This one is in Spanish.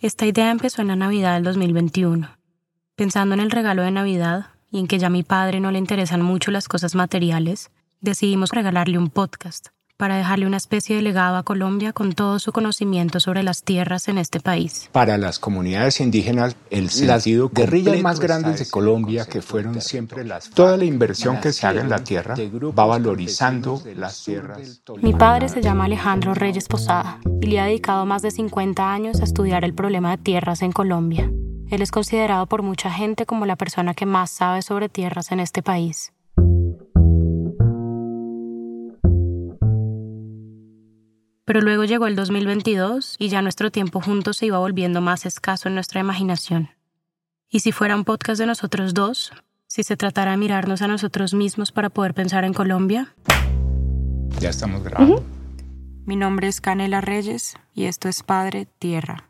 Esta idea empezó en la Navidad del 2021. Pensando en el regalo de Navidad y en que ya a mi padre no le interesan mucho las cosas materiales, decidimos regalarle un podcast para dejarle una especie de legado a Colombia con todo su conocimiento sobre las tierras en este país. Para las comunidades indígenas, el las guerrillas más grandes de Colombia, que fueron siempre las... Toda la inversión que se haga en la tierra va valorizando las tierras. Mi padre se llama Alejandro Reyes Posada y le ha dedicado más de 50 años a estudiar el problema de tierras en Colombia. Él es considerado por mucha gente como la persona que más sabe sobre tierras en este país. Pero luego llegó el 2022 y ya nuestro tiempo juntos se iba volviendo más escaso en nuestra imaginación. ¿Y si fuera un podcast de nosotros dos? ¿Si se tratara de mirarnos a nosotros mismos para poder pensar en Colombia? Ya estamos grabando. Mi nombre es Canela Reyes y esto es Padre Tierra.